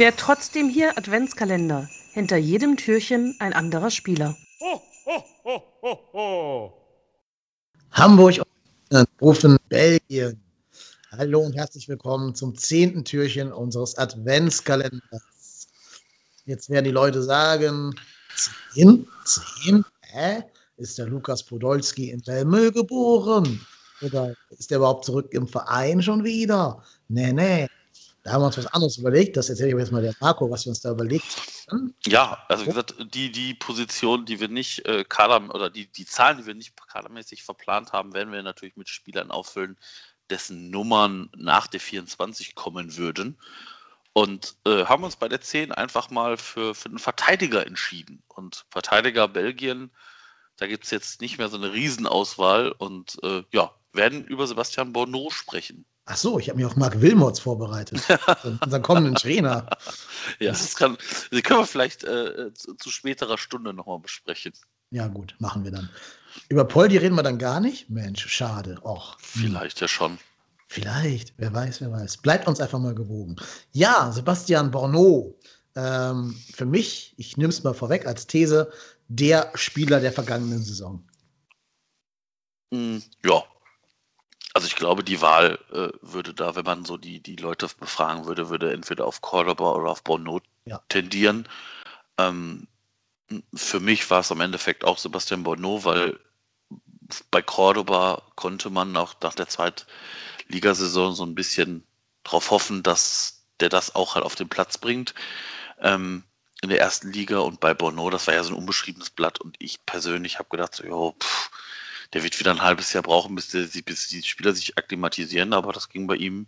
Wer trotzdem hier Adventskalender. Hinter jedem Türchen ein anderer Spieler. Ho, ho, ho, ho, ho. Hamburg, rufen Belgien. Hallo und herzlich willkommen zum zehnten Türchen unseres Adventskalenders. Jetzt werden die Leute sagen, zehn, zehn, hä? Ist der Lukas Podolski in Belmö geboren? Oder ist der überhaupt zurück im Verein schon wieder? Nee, nee. Da haben wir uns was anderes überlegt. Das erzähle ich jetzt mal der Marco, was wir uns da überlegt haben. Ja, also wie gesagt, die, die Position, die wir nicht äh, Kader oder die, die Zahlen, die wir nicht kadermäßig verplant haben, werden wir natürlich mit Spielern auffüllen, dessen Nummern nach der 24 kommen würden. Und äh, haben uns bei der 10 einfach mal für, für einen Verteidiger entschieden. Und Verteidiger Belgien, da gibt es jetzt nicht mehr so eine Riesenauswahl und äh, ja, werden über Sebastian Bonneau sprechen. Ach so, ich habe mich auf Marc Wilmots vorbereitet, unseren kommenden Trainer. Ja, das kann, das können wir vielleicht äh, zu, zu, späterer Stunde nochmal besprechen. Ja, gut, machen wir dann. Über Poldi reden wir dann gar nicht? Mensch, schade. Och. Vielleicht ja schon. Vielleicht, wer weiß, wer weiß. Bleibt uns einfach mal gewogen. Ja, Sebastian Borneau. Ähm, für mich, ich nehme es mal vorweg als These, der Spieler der vergangenen Saison. Mm, ja, also ich glaube, die Wahl äh, würde da, wenn man so die, die Leute befragen würde, würde entweder auf Cordoba oder auf Bonneau ja. tendieren. Ähm, für mich war es am Endeffekt auch Sebastian Bonneau, weil bei Cordoba konnte man auch nach der Zweitligasaison so ein bisschen darauf hoffen, dass der das auch halt auf den Platz bringt. Ähm, in der ersten Liga und bei Bonneau, das war ja so ein unbeschriebenes Blatt und ich persönlich habe gedacht, so, jo, pff, der wird wieder ein halbes Jahr brauchen, bis, der, bis die Spieler sich akklimatisieren, aber das ging bei ihm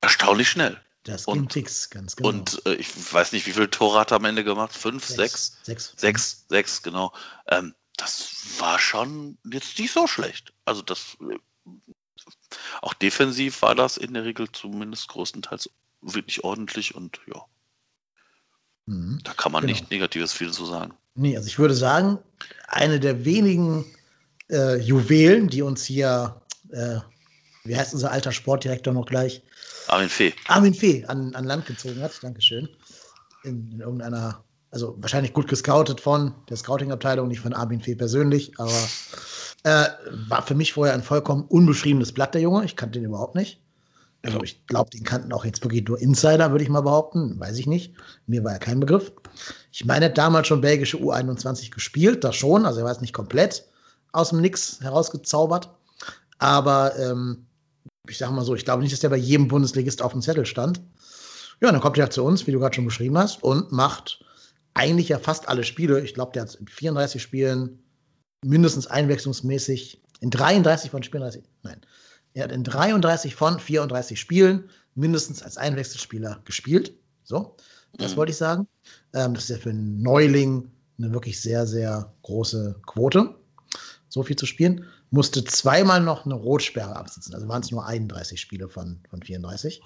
erstaunlich schnell. Das ging und, fix, ganz genau. Und äh, ich weiß nicht, wie viele Tore hat er am Ende gemacht? Fünf, sechs? Sechs, sechs, sechs, sechs genau. Ähm, das war schon jetzt nicht so schlecht. Also das äh, auch defensiv war das in der Regel zumindest größtenteils wirklich ordentlich und ja. Mhm. Da kann man genau. nicht Negatives viel zu sagen. Nee, also ich würde sagen, eine der wenigen äh, Juwelen, die uns hier, äh, wie heißt unser alter Sportdirektor noch gleich? Armin Fee. Armin Fee an, an Land gezogen hat. Dankeschön. In, in irgendeiner, also wahrscheinlich gut gescoutet von der Scouting-Abteilung, nicht von Armin Fee persönlich, aber äh, war für mich vorher ein vollkommen unbeschriebenes Blatt, der Junge. Ich kannte den überhaupt nicht. Also ich glaube, den kannten auch jetzt wirklich nur Insider, würde ich mal behaupten. Weiß ich nicht. Mir war ja kein Begriff. Ich meine, er hat damals schon belgische U21 gespielt, das schon. Also er war es nicht komplett aus dem Nix herausgezaubert. Aber ähm, ich sage mal so, ich glaube nicht, dass der bei jedem Bundesligist auf dem Zettel stand. Ja, dann kommt er zu uns, wie du gerade schon beschrieben hast, und macht eigentlich ja fast alle Spiele. Ich glaube, der hat in 34 Spielen mindestens einwechslungsmäßig, in 33 von 34, nein, er hat in 33 von 34 Spielen mindestens als Einwechselspieler gespielt. So, das mhm. wollte ich sagen. Ähm, das ist ja für einen Neuling eine wirklich sehr, sehr große Quote so viel zu spielen, musste zweimal noch eine Rotsperre absitzen. Also waren es nur 31 Spiele von, von 34.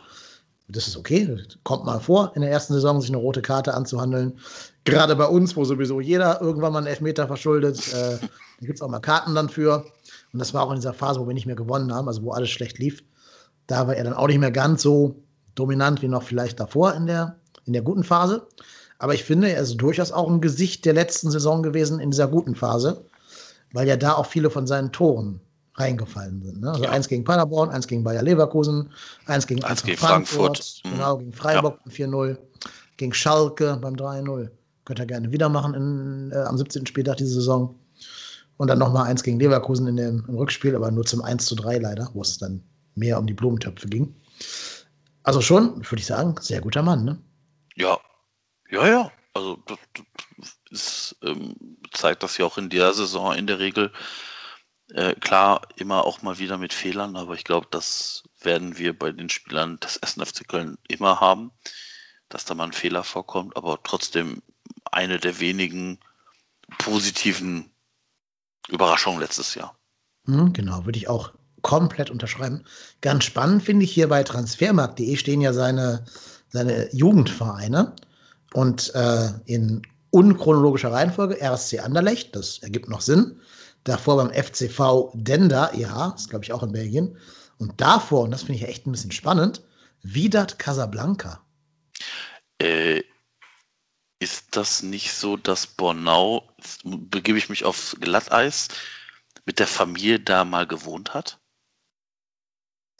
Das ist okay, das kommt mal vor, in der ersten Saison sich eine rote Karte anzuhandeln. Gerade bei uns, wo sowieso jeder irgendwann mal einen Elfmeter verschuldet, äh, da gibt es auch mal Karten dann für. Und das war auch in dieser Phase, wo wir nicht mehr gewonnen haben, also wo alles schlecht lief. Da war er dann auch nicht mehr ganz so dominant wie noch vielleicht davor in der, in der guten Phase. Aber ich finde, er ist durchaus auch ein Gesicht der letzten Saison gewesen in dieser guten Phase weil ja da auch viele von seinen Toren reingefallen sind. Ne? Also ja. eins gegen Paderborn, eins gegen Bayer Leverkusen, eins gegen, eins gegen Frankfurt, Frankfurt. Genau, gegen Freiburg ja. 4-0, gegen Schalke beim 3-0. Könnt ihr gerne wieder machen in, äh, am 17. Spieltag diese Saison. Und dann nochmal eins gegen Leverkusen in dem, im Rückspiel, aber nur zum 1 zu 3 leider, wo es dann mehr um die Blumentöpfe ging. Also schon, würde ich sagen, sehr guter Mann, ne? Ja, ja, ja. Also das, das ist, ähm, zeigt das ja auch in der Saison in der Regel. Äh, klar, immer auch mal wieder mit Fehlern, aber ich glaube, das werden wir bei den Spielern des Essen FC Köln immer haben, dass da mal ein Fehler vorkommt, aber trotzdem eine der wenigen positiven Überraschungen letztes Jahr. Mhm, genau, würde ich auch komplett unterschreiben. Ganz spannend finde ich hier bei transfermarkt.de stehen ja seine, seine Jugendvereine. Und äh, in unchronologischer Reihenfolge RSC Anderlecht, das ergibt noch Sinn. Davor beim FCV Denda, ja, ist glaube ich auch in Belgien. Und davor, und das finde ich echt ein bisschen spannend, Vidat Casablanca. Äh, ist das nicht so, dass Bornau, begebe ich mich auf Glatteis, mit der Familie da mal gewohnt hat?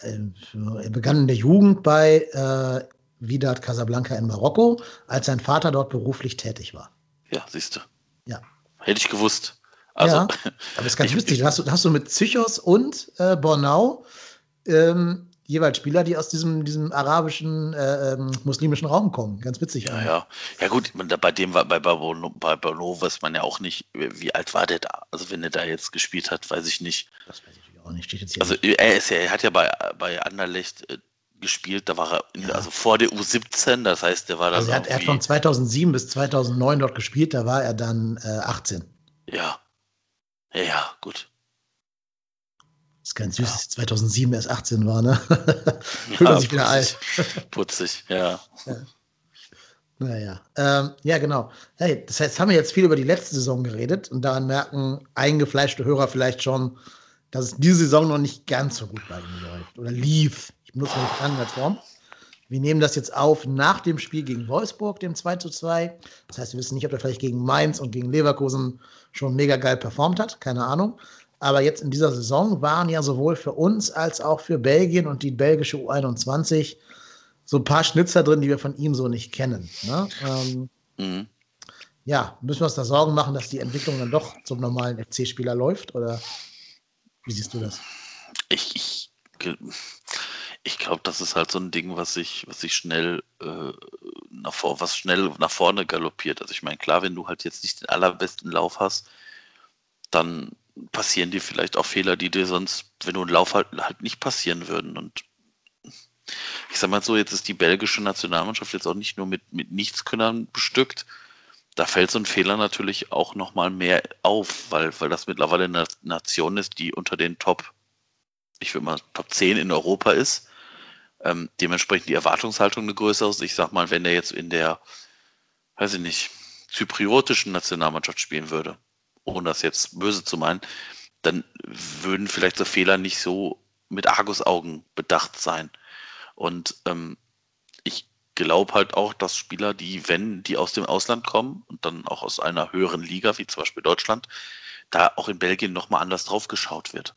Ähm, er begann in der Jugend bei äh, Wydad Casablanca in Marokko, als sein Vater dort beruflich tätig war. Ja, siehst du. Ja. Hätte ich gewusst. Also, ja, aber es ist ganz ich, lustig. hast, du, hast du mit Zychos und äh, Bornau ähm, jeweils Spieler, die aus diesem, diesem arabischen, äh, ähm, muslimischen Raum kommen. Ganz witzig. Ja, ja. Ja, gut, bei dem war bei, bei, bei Bono weiß man ja auch nicht, wie alt war der da? Also, wenn er da jetzt gespielt hat, weiß ich nicht. Das weiß ich auch nicht. Steht jetzt hier also, nicht. Er, ist ja, er hat ja bei, bei Anderlecht äh, gespielt, da war er, in, ja. also vor der U17, das heißt, der war dann. Also, er hat, er hat von 2007 bis 2009 dort gespielt, da war er dann äh, 18. Ja. Ja, ja, gut. Das ist ganz süß, ja. dass 2007 erst 18 war, ne? Fühlt ja, sich wieder alt. Putzig, ja. ja. Naja, ähm, ja, genau. Hey, das heißt, haben wir jetzt viel über die letzte Saison geredet und daran merken eingefleischte Hörer vielleicht schon, dass es diese Saison noch nicht ganz so gut bei ihnen läuft oder lief. Ich benutze mal die Standardform. Wir nehmen das jetzt auf nach dem Spiel gegen Wolfsburg, dem 2 zu 2. Das heißt, wir wissen nicht, ob er vielleicht gegen Mainz und gegen Leverkusen schon mega geil performt hat. Keine Ahnung. Aber jetzt in dieser Saison waren ja sowohl für uns als auch für Belgien und die belgische U21 so ein paar Schnitzer drin, die wir von ihm so nicht kennen. Ne? Ähm, mhm. Ja, müssen wir uns da Sorgen machen, dass die Entwicklung dann doch zum normalen FC-Spieler läuft? Oder wie siehst du das? Ich, ich, ich glaube, das ist halt so ein Ding, was sich, was sich schnell äh, nach vor, was schnell nach vorne galoppiert. Also ich meine, klar, wenn du halt jetzt nicht den allerbesten Lauf hast, dann passieren dir vielleicht auch Fehler, die dir sonst, wenn du einen Lauf halt, halt nicht passieren würden. Und ich sag mal so, jetzt ist die belgische Nationalmannschaft jetzt auch nicht nur mit, mit Nichtskünnern bestückt. Da fällt so ein Fehler natürlich auch nochmal mehr auf, weil, weil das mittlerweile eine Nation ist, die unter den Top, ich würde mal Top 10 in Europa ist. Ähm, dementsprechend die Erwartungshaltung eine größere ist. Ich sag mal, wenn der jetzt in der, weiß ich nicht, zypriotischen Nationalmannschaft spielen würde, ohne das jetzt böse zu meinen, dann würden vielleicht so Fehler nicht so mit Argusaugen bedacht sein. Und ähm, glaube halt auch, dass Spieler, die, wenn die aus dem Ausland kommen und dann auch aus einer höheren Liga, wie zum Beispiel Deutschland, da auch in Belgien nochmal anders drauf geschaut wird.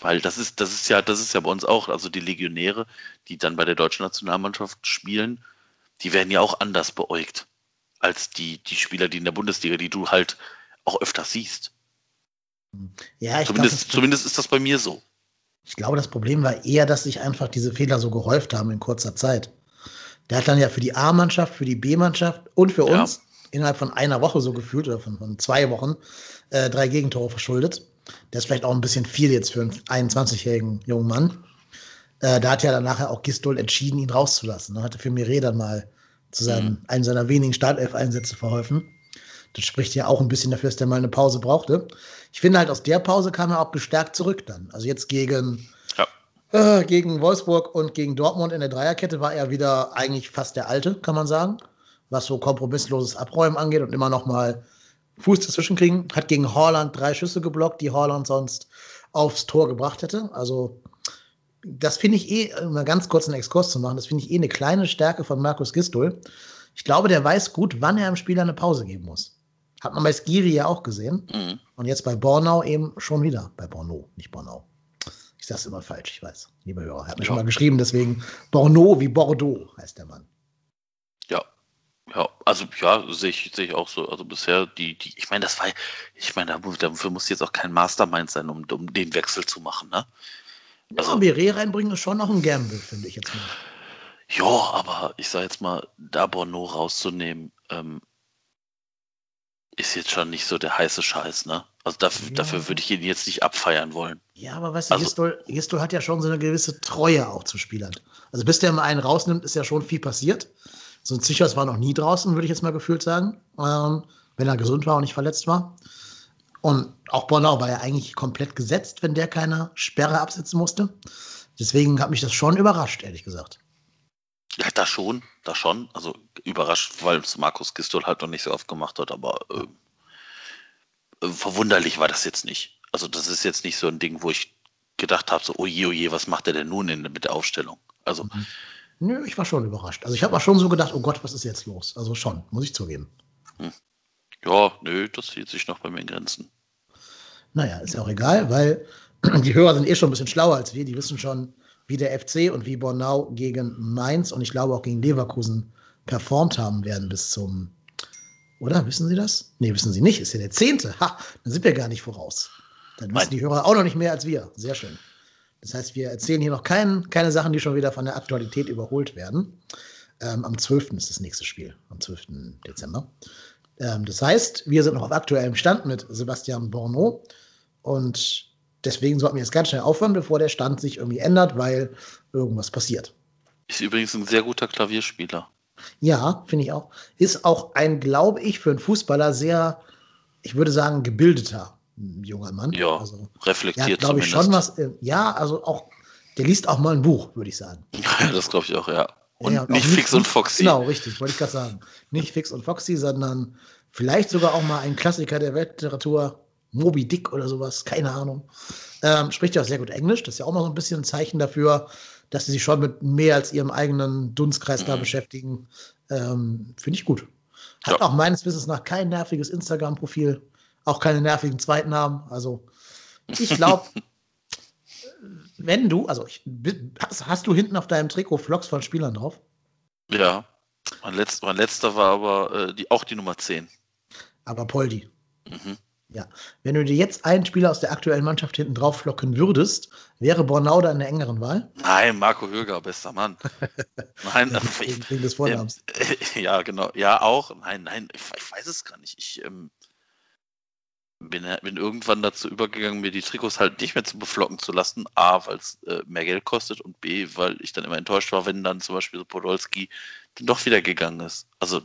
Weil das ist, das ist ja, das ist ja bei uns auch, also die Legionäre, die dann bei der deutschen Nationalmannschaft spielen, die werden ja auch anders beäugt als die, die Spieler, die in der Bundesliga, die du halt auch öfter siehst. Ja, ich zumindest, glaub, zumindest ist das bei mir so. Ich glaube, das Problem war eher, dass sich einfach diese Fehler so gehäuft haben in kurzer Zeit. Der hat dann ja für die A-Mannschaft, für die B-Mannschaft und für uns ja. innerhalb von einer Woche so gefühlt oder von, von zwei Wochen äh, drei Gegentore verschuldet. Der ist vielleicht auch ein bisschen viel jetzt für einen 21-jährigen jungen Mann. Äh, da hat ja dann nachher auch Gistol entschieden, ihn rauszulassen. Dann hatte für Mire dann mal zu seinem, mhm. einem seiner wenigen Startelf-Einsätze verholfen. Das spricht ja auch ein bisschen dafür, dass der mal eine Pause brauchte. Ich finde halt, aus der Pause kam er auch gestärkt zurück dann. Also jetzt gegen, ja. äh, gegen Wolfsburg und gegen Dortmund in der Dreierkette war er wieder eigentlich fast der Alte, kann man sagen. Was so kompromissloses Abräumen angeht und immer noch mal Fuß dazwischen kriegen. Hat gegen Horland drei Schüsse geblockt, die Horland sonst aufs Tor gebracht hätte. Also das finde ich eh, um mal ganz kurz einen Exkurs zu machen, das finde ich eh eine kleine Stärke von Markus Gistol. Ich glaube, der weiß gut, wann er einem Spieler eine Pause geben muss. Hat man bei Skiri ja auch gesehen. Mhm. Und jetzt bei Bornau eben schon wieder. Bei Bornau, nicht Bornau. Ich sage es immer falsch, ich weiß. Lieber Hörer, er hat mir ja. schon mal geschrieben, deswegen Bornau wie Bordeaux heißt der Mann. Ja, ja, also ja, sehe ich, seh ich auch so. Also bisher die, die, ich meine, das war, ich meine, dafür muss jetzt auch kein Mastermind sein, um, um den Wechsel zu machen, ne? Also, ja, Beret reinbringen ist schon noch ein Gamble, finde ich jetzt mal. Ja, aber ich sage jetzt mal, da Bono rauszunehmen, ähm, ist jetzt schon nicht so der heiße Scheiß, ne? Also dafür, ja. dafür würde ich ihn jetzt nicht abfeiern wollen. Ja, aber weißt du, also, Gistol, Gistol hat ja schon so eine gewisse Treue auch zu Spielern. Also bis der mal einen rausnimmt, ist ja schon viel passiert. So ein Zichers war noch nie draußen, würde ich jetzt mal gefühlt sagen. Ähm, wenn er gesund war und nicht verletzt war. Und auch Bornau war ja eigentlich komplett gesetzt, wenn der keine Sperre absetzen musste. Deswegen hat mich das schon überrascht, ehrlich gesagt. Ja, da schon, da schon. Also überrascht, weil es Markus Gistol halt noch nicht so oft gemacht hat, aber äh, äh, verwunderlich war das jetzt nicht. Also das ist jetzt nicht so ein Ding, wo ich gedacht habe, so, oje, oje, was macht er denn nun in, mit der Aufstellung? Also mhm. Nö, ich war schon überrascht. Also ich habe auch schon so gedacht, oh Gott, was ist jetzt los? Also schon, muss ich zugeben. Hm. Ja, nö, das hielt sich noch bei mir in Grenzen. Naja, ist ja auch egal, weil die Hörer sind eh schon ein bisschen schlauer als wir. Die wissen schon, wie der FC und wie Bornau gegen Mainz und ich glaube auch gegen Leverkusen performt haben werden bis zum. Oder? Wissen Sie das? Nee, wissen Sie nicht. Ist ja der zehnte. Ha, dann sind wir gar nicht voraus. Dann wissen die Hörer auch noch nicht mehr als wir. Sehr schön. Das heißt, wir erzählen hier noch kein, keine Sachen, die schon wieder von der Aktualität überholt werden. Ähm, am 12. ist das nächste Spiel, am 12. Dezember. Ähm, das heißt, wir sind noch auf aktuellem Stand mit Sebastian Borneau und deswegen sollten wir jetzt ganz schnell aufhören, bevor der Stand sich irgendwie ändert, weil irgendwas passiert. Ist übrigens ein sehr guter Klavierspieler. Ja, finde ich auch. Ist auch ein, glaube ich, für einen Fußballer sehr, ich würde sagen, gebildeter junger Mann. Ja, also, reflektiert glaube ich schon was. Äh, ja, also auch, der liest auch mal ein Buch, würde ich sagen. Ja, das glaube ich auch, ja. Und ja, nicht Fix und Foxy. Genau, richtig, wollte ich gerade sagen. Nicht Fix und Foxy, sondern vielleicht sogar auch mal ein Klassiker der Weltliteratur, Moby Dick oder sowas, keine Ahnung. Ähm, spricht ja auch sehr gut Englisch, das ist ja auch mal so ein bisschen ein Zeichen dafür, dass sie sich schon mit mehr als ihrem eigenen Dunstkreis mhm. da beschäftigen. Ähm, Finde ich gut. Hat ja. auch meines Wissens nach kein nerviges Instagram-Profil, auch keine nervigen Zweitnamen. Also ich glaube, wenn du, also ich, hast, hast, du hinten auf deinem Trikot Vlogs von Spielern drauf? Ja. Mein letzter, mein letzter war aber äh, die, auch die Nummer 10. Aber Poldi. Mhm. Ja. Wenn du dir jetzt einen Spieler aus der aktuellen Mannschaft hinten drauf flocken würdest, wäre Bornau da in der engeren Wahl? Nein, Marco Höger, bester Mann. Nein, wegen, wegen des Vornamens. Äh, ja, genau. Ja, auch. Nein, nein, ich, ich weiß es gar nicht. Ich ähm, bin, bin, irgendwann dazu übergegangen, mir die Trikots halt nicht mehr zu beflocken zu lassen. A, weil es äh, mehr Geld kostet und B, weil ich dann immer enttäuscht war, wenn dann zum Beispiel so Podolski dann doch wieder gegangen ist. Also,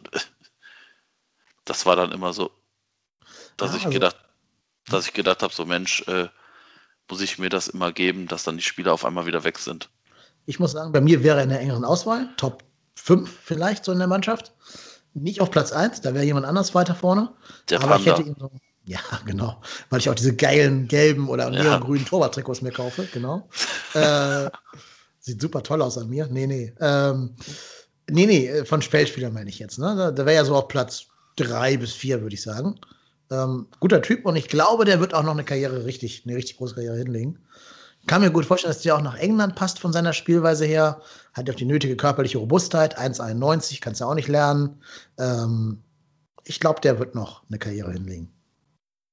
das war dann immer so, dass ja, ich also, gedacht, dass ich gedacht habe, so Mensch, äh, muss ich mir das immer geben, dass dann die Spieler auf einmal wieder weg sind. Ich muss sagen, bei mir wäre er in der engeren Auswahl, Top 5 vielleicht so in der Mannschaft. Nicht auf Platz 1, da wäre jemand anders weiter vorne. Der aber Panda. ich hätte ihn so, ja, genau, weil ich auch diese geilen gelben oder neongrünen ja. Torwarttrikots mir kaufe, genau. äh, sieht super toll aus an mir. Nee, nee. Ähm, nee, nee, von Feldspieler meine ich jetzt. Ne? Da, da wäre ja so auf Platz 3 bis 4, würde ich sagen. Ähm, guter Typ und ich glaube, der wird auch noch eine Karriere richtig, eine richtig große Karriere hinlegen. Kann mir gut vorstellen, dass der auch nach England passt von seiner Spielweise her. Hat auch die nötige körperliche Robustheit. 1,91 kannst du auch nicht lernen. Ähm, ich glaube, der wird noch eine Karriere hinlegen.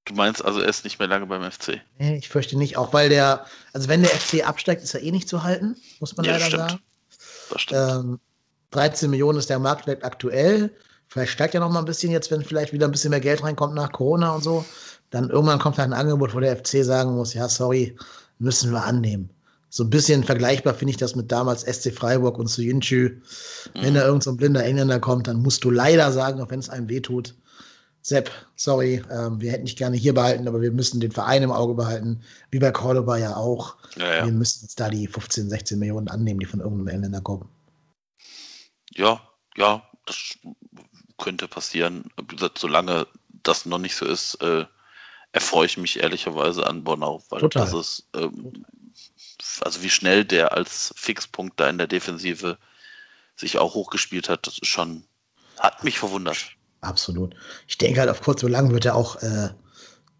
Du meinst also, er ist nicht mehr lange beim FC? Nee, ich fürchte nicht. Auch weil der, also wenn der FC absteigt, ist er eh nicht zu halten, muss man ja, leider stimmt. sagen. Das stimmt. Ähm, 13 Millionen ist der Marktwert aktuell. Vielleicht steigt er noch mal ein bisschen jetzt, wenn vielleicht wieder ein bisschen mehr Geld reinkommt nach Corona und so. Dann irgendwann kommt halt ein Angebot, wo der FC sagen muss, ja, sorry, müssen wir annehmen. So ein bisschen vergleichbar finde ich das mit damals SC Freiburg und Suyunchu. Mhm. Wenn da irgendein so blinder Engländer kommt, dann musst du leider sagen, auch wenn es einem wehtut, Sepp, sorry, ähm, wir hätten dich gerne hier behalten, aber wir müssen den Verein im Auge behalten, wie bei Cordoba ja auch. Ja, ja. Wir müssen jetzt da die 15, 16 Millionen annehmen, die von irgendeinem Engländer kommen. Ja, ja, das könnte passieren. Solange das noch nicht so ist, äh, erfreue ich mich ehrlicherweise an Bornau, weil Total. das ist, ähm, also wie schnell der als Fixpunkt da in der Defensive sich auch hochgespielt hat, das ist schon, hat mich verwundert. Absolut. Ich denke halt, auf kurz oder lang wird er auch äh,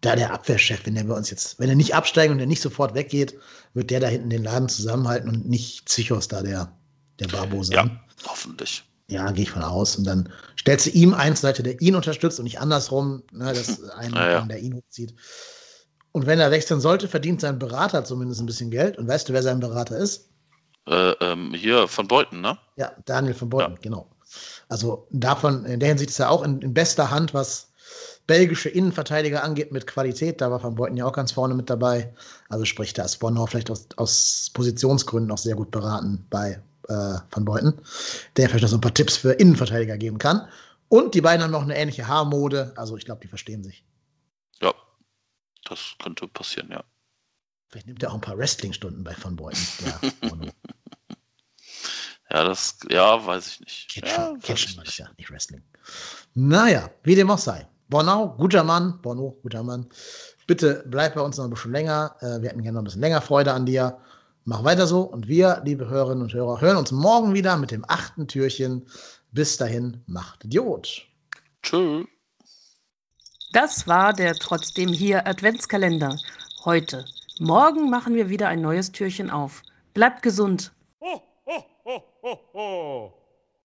da der Abwehrchef, wenn er bei uns jetzt, wenn er nicht absteigt und er nicht sofort weggeht, wird der da hinten den Laden zusammenhalten und nicht Psychos da der, der Barbo sein. Ja, hoffentlich. Ja, gehe ich von aus. Und dann stellst du ihm eine Seite, der ihn unterstützt und nicht andersrum, ne, dass einen, ja, ja. der ihn hochzieht. Und wenn er wechseln sollte, verdient sein Berater zumindest ein bisschen Geld. Und weißt du, wer sein Berater ist? Äh, ähm, hier von Beuten, ne? Ja, Daniel von Beuten, ja. genau. Also davon, in der Hinsicht ist er auch in, in, bester Hand, was belgische Innenverteidiger angeht, mit Qualität. Da war Van Beuten ja auch ganz vorne mit dabei. Also sprich, da ist Bonner vielleicht aus, aus Positionsgründen auch sehr gut beraten bei äh, Van Beuten, der vielleicht noch so ein paar Tipps für Innenverteidiger geben kann. Und die beiden haben noch eine ähnliche Haarmode. Also ich glaube, die verstehen sich. Ja, das könnte passieren, ja. Vielleicht nimmt er auch ein paar Wrestling-Stunden bei Van Beuten. ja, das, ja, weiß ich nicht. Catchen, ja, Catchen war das ja, nicht Wrestling. Naja, wie dem auch sei. Bornau, guter Mann. Borno, guter Mann. Bitte bleib bei uns noch ein bisschen länger. Äh, wir hätten gerne noch ein bisschen länger Freude an dir Mach weiter so und wir, liebe Hörerinnen und Hörer, hören uns morgen wieder mit dem achten Türchen. Bis dahin, macht Idiot. Tschö. Das war der trotzdem hier Adventskalender. Heute. Morgen machen wir wieder ein neues Türchen auf. Bleibt gesund. Ho, ho, ho, ho, ho.